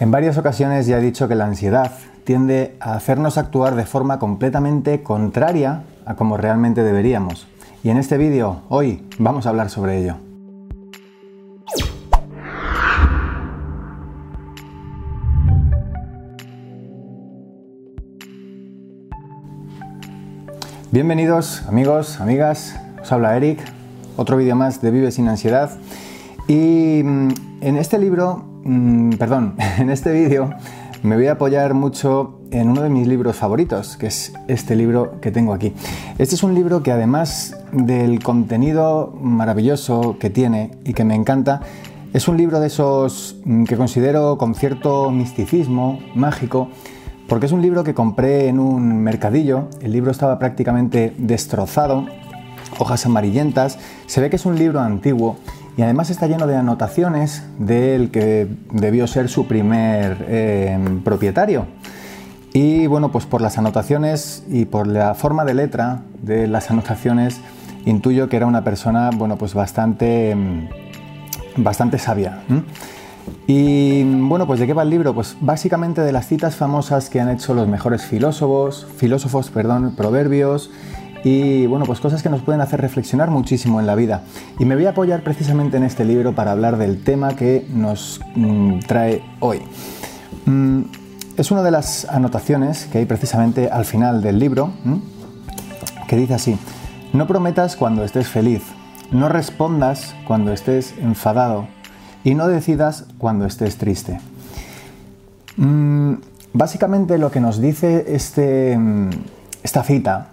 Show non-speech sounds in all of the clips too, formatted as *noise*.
En varias ocasiones ya he dicho que la ansiedad tiende a hacernos actuar de forma completamente contraria a como realmente deberíamos. Y en este vídeo, hoy, vamos a hablar sobre ello. Bienvenidos amigos, amigas, os habla Eric, otro vídeo más de Vive sin ansiedad. Y mm, en este libro Mm, perdón, *laughs* en este vídeo me voy a apoyar mucho en uno de mis libros favoritos, que es este libro que tengo aquí. Este es un libro que además del contenido maravilloso que tiene y que me encanta, es un libro de esos mm, que considero con cierto misticismo, mágico, porque es un libro que compré en un mercadillo, el libro estaba prácticamente destrozado, hojas amarillentas, se ve que es un libro antiguo y además está lleno de anotaciones del que debió ser su primer eh, propietario. Y bueno, pues por las anotaciones y por la forma de letra de las *laughs* anotaciones intuyo que era una persona, bueno, pues bastante, mm, bastante sabia. Y bueno, pues ¿de qué va el libro? Pues básicamente de las citas famosas que han hecho los mejores filósofos, filósofos, perdón, proverbios y bueno, pues cosas que nos pueden hacer reflexionar muchísimo en la vida. Y me voy a apoyar precisamente en este libro para hablar del tema que nos mm, trae hoy. Mm, es una de las anotaciones que hay precisamente al final del libro, que dice así, no prometas cuando estés feliz, no respondas cuando estés enfadado y no decidas cuando estés triste. Mm, básicamente lo que nos dice este, esta cita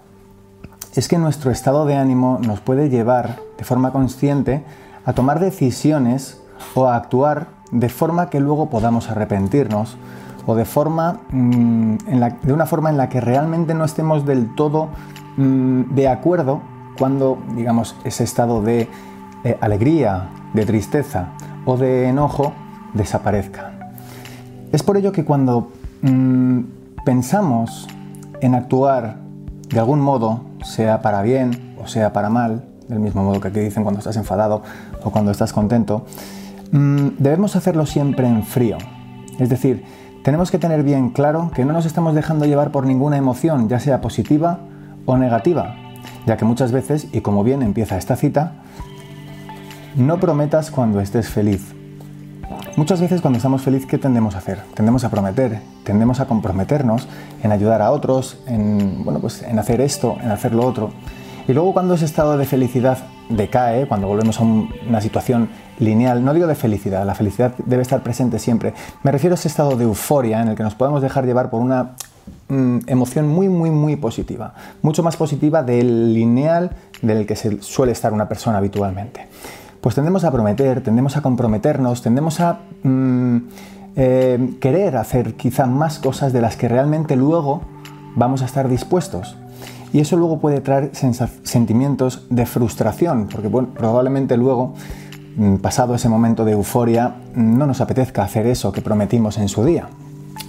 es que nuestro estado de ánimo nos puede llevar de forma consciente a tomar decisiones o a actuar de forma que luego podamos arrepentirnos o de, forma, mm, de una forma en la que realmente no estemos del todo mm, de acuerdo cuando, digamos, ese estado de eh, alegría, de tristeza o de enojo desaparezca. Es por ello que cuando mm, pensamos en actuar de algún modo sea para bien o sea para mal, del mismo modo que aquí dicen cuando estás enfadado o cuando estás contento, mm, debemos hacerlo siempre en frío. Es decir, tenemos que tener bien claro que no nos estamos dejando llevar por ninguna emoción, ya sea positiva o negativa, ya que muchas veces, y como bien empieza esta cita, no prometas cuando estés feliz. Muchas veces cuando estamos felices, ¿qué tendemos a hacer? Tendemos a prometer, tendemos a comprometernos en ayudar a otros, en, bueno, pues en hacer esto, en hacer lo otro. Y luego cuando ese estado de felicidad decae, cuando volvemos a una situación lineal, no digo de felicidad, la felicidad debe estar presente siempre, me refiero a ese estado de euforia en el que nos podemos dejar llevar por una mm, emoción muy, muy, muy positiva, mucho más positiva del lineal del que se suele estar una persona habitualmente. Pues tendemos a prometer, tendemos a comprometernos, tendemos a... Mm, eh, querer hacer quizá más cosas de las que realmente luego vamos a estar dispuestos. Y eso luego puede traer sentimientos de frustración, porque probablemente luego, mm, pasado ese momento de euforia, no nos apetezca hacer eso que prometimos en su día.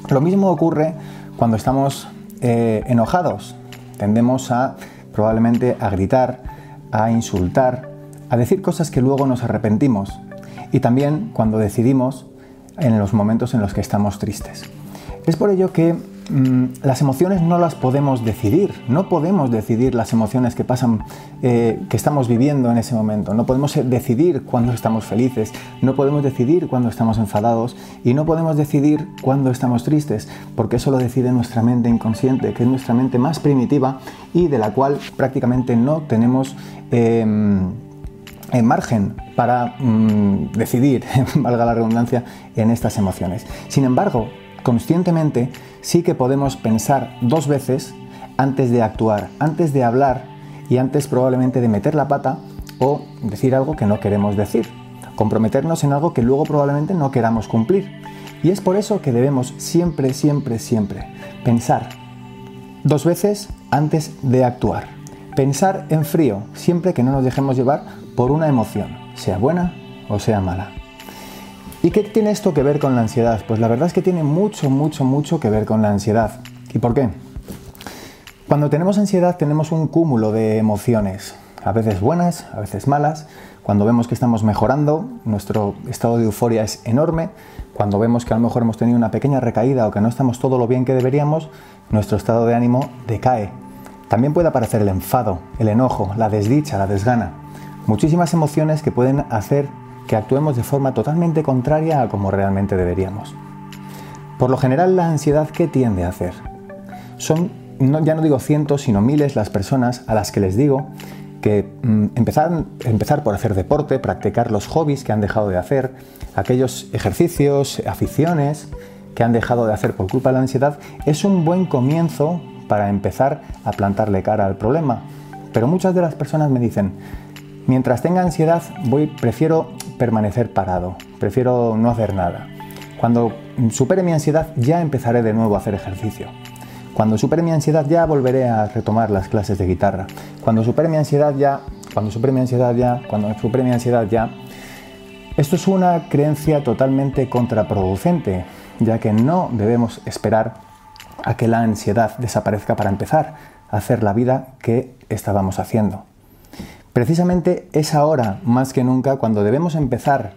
Lo mismo ocurre cuando estamos eh, enojados. Tendemos a probablemente a gritar, a insultar, a decir cosas que luego nos arrepentimos. Y también cuando decidimos en los momentos en los que estamos tristes. Es por ello que mm, las emociones no las podemos decidir, no podemos decidir las emociones que pasan, eh, que estamos viviendo en ese momento, no podemos decidir cuándo estamos felices, no podemos decidir cuándo estamos enfadados y no podemos decidir cuándo estamos tristes, porque eso lo decide nuestra mente inconsciente, que es nuestra mente más primitiva y de la cual prácticamente no tenemos... Em, en margen para mm, decidir, *laughs* valga la redundancia, en estas emociones. Sin embargo, conscientemente sí que podemos pensar dos veces antes de actuar, antes de hablar y antes probablemente de meter la pata o decir algo que no queremos decir, comprometernos en algo que luego probablemente no queramos cumplir. Y es por eso que debemos siempre, siempre, siempre pensar dos veces antes de actuar. Pensar en frío, siempre que no nos dejemos llevar por una emoción, sea buena o sea mala. ¿Y qué tiene esto que ver con la ansiedad? Pues la verdad es que tiene mucho, mucho, mucho que ver con la ansiedad. ¿Y por qué? Cuando tenemos ansiedad tenemos un cúmulo de emociones, a veces buenas, a veces malas. cuando vemos que estamos mejorando, nuestro estado de euforia es enorme, cuando vemos que a lo mejor hemos tenido una pequeña recaída o que no estamos todo lo bien que deberíamos, nuestro estado de ánimo decae. También puede aparecer el enfado, el enojo, la desdicha, la desgana. Muchísimas emociones que pueden hacer que actuemos de forma totalmente contraria a como realmente deberíamos. Por lo general, la ansiedad, ¿qué tiende a hacer? Son, ya no digo cientos, sino miles las personas a las que les digo que mm, empezar, empezar por hacer deporte, practicar los hobbies que han dejado de hacer, aquellos ejercicios, aficiones que han dejado de hacer por culpa de la ansiedad, es un buen comienzo para empezar a plantarle cara al problema. Pero muchas de las personas me dicen, mientras tenga ansiedad, prefiero permanecer parado, prefiero no hacer nada. Cuando supere mi ansiedad, ya empezaré de nuevo a hacer ejercicio. Cuando supere mi ansiedad ya volveré a retomar las clases de guitarra. Cuando supere mi ansiedad ya, cuando supere mi ansiedad ya, cuando supere mi ansiedad ya. Esto es una creencia totalmente contraproducente, ya que no debemos esperar a que la ansiedad desaparezca para empezar a hacer la vida que estábamos haciendo. Precisamente es ahora, más que nunca, cuando debemos empezar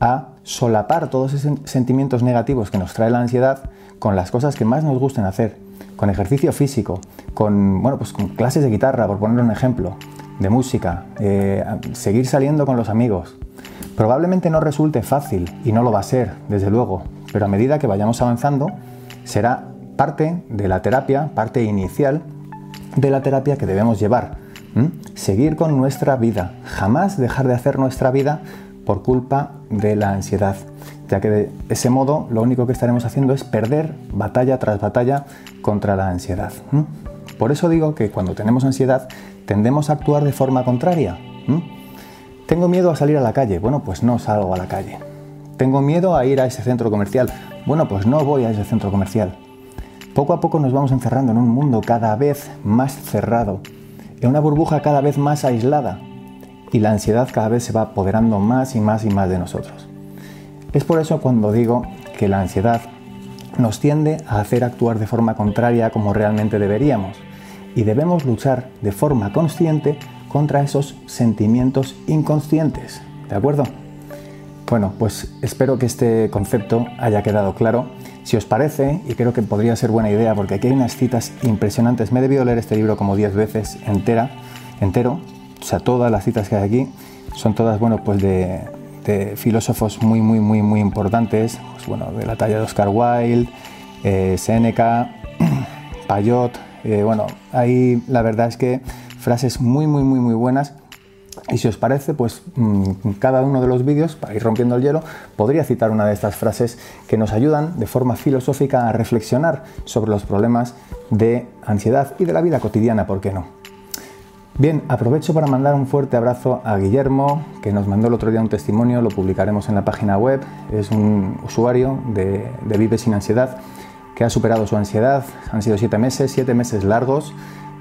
a solapar todos esos sentimientos negativos que nos trae la ansiedad con las cosas que más nos gusten hacer con ejercicio físico, con, bueno, pues con clases de guitarra, por poner un ejemplo, de música, eh, seguir saliendo con los amigos. Probablemente no resulte fácil y no lo va a ser, desde luego, pero a medida que vayamos avanzando, será parte de la terapia, parte inicial de la terapia que debemos llevar. Seguir con nuestra vida, jamás dejar de hacer nuestra vida por culpa de la ansiedad, ya que de ese modo lo único que estaremos haciendo es perder batalla tras batalla contra la ansiedad. Por eso digo que cuando tenemos ansiedad tendemos a actuar de forma contraria. Tengo miedo a salir a la calle, bueno, pues no salgo a la calle. Tengo miedo a ir a ese centro comercial, bueno, pues no voy a ese centro comercial. Poco a poco nos vamos encerrando en un mundo cada vez más cerrado, en una burbuja cada vez más aislada, y la ansiedad cada vez se va apoderando más y más y más de nosotros. Es por eso cuando digo que la ansiedad nos tiende a hacer actuar de forma contraria como realmente deberíamos y debemos luchar de forma consciente contra esos sentimientos inconscientes. ¿De acuerdo? Bueno, pues espero que este concepto haya quedado claro. Si os parece, y creo que podría ser buena idea porque aquí hay unas citas impresionantes, me he debido leer este libro como 10 veces entera, entero, o sea, todas las citas que hay aquí son todas, bueno, pues de, filósofos muy, muy, muy, muy importantes, pues bueno, de la talla de Oscar Wilde, eh, Seneca, *clears throat* Payot, eh, bueno, ahí la verdad es que frases muy, muy, muy, muy buenas. Y si os parece, pues mm, cada uno de los vídeos, para ir rompiendo el hielo, podría citar una de estas frases que nos ayudan de forma filosófica a reflexionar sobre los problemas de ansiedad y de la vida cotidiana, ¿por qué no? Bien, aprovecho para mandar un fuerte abrazo a Guillermo, que nos mandó el otro día un testimonio, lo publicaremos en la página web. Es un usuario de, Vive sin ansiedad que ha superado su ansiedad. Han sido siete meses, siete meses largos,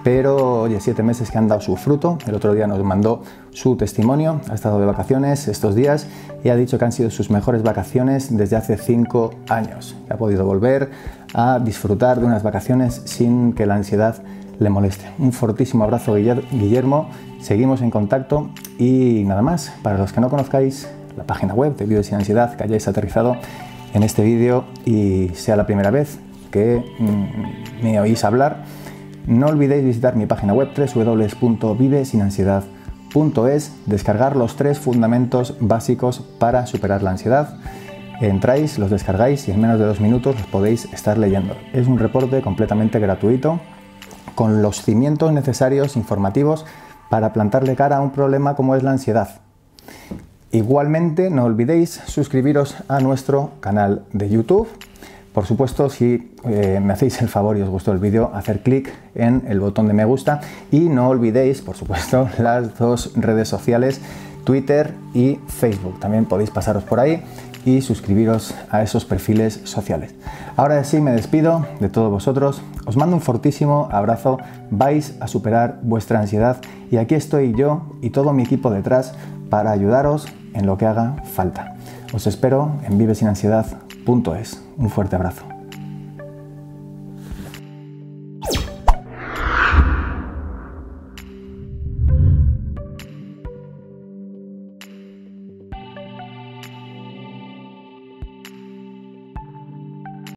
pero oye, siete meses que han dado su fruto. El otro día nos mandó su testimonio, ha estado de vacaciones estos días y ha dicho que han sido sus mejores vacaciones desde hace cinco años. Ha podido volver a disfrutar de unas vacaciones sin que la ansiedad le moleste. Un fortísimo abrazo, Guillermo. Seguimos en contacto y nada más. Para los que no conozcáis la página web de Vive sin Ansiedad, que hayáis aterrizado en este vídeo y sea la primera vez que mm, me oís hablar, no olvidéis visitar mi página web www.vivesinansiedad.es, descargar los tres fundamentos básicos para superar la ansiedad. Entráis, los descargáis y en menos de dos minutos los podéis estar leyendo. Es un reporte completamente gratuito con los cimientos necesarios informativos para plantarle cara a un problema como es la ansiedad. Igualmente, no olvidéis suscribiros a nuestro canal de YouTube. Por supuesto, si eh, me hacéis el favor y os gustó el vídeo, hacer clic en el botón de me gusta y no olvidéis, por supuesto, *laughs* las dos redes sociales, Twitter y Facebook. También podéis pasaros por ahí y suscribiros a esos perfiles sociales. Ahora sí me despido de todos vosotros, os mando un fortísimo abrazo, vais a superar vuestra ansiedad y aquí estoy yo y todo mi equipo detrás para ayudaros en lo que haga falta. Os espero en vivesinansiedad.es. Un fuerte abrazo.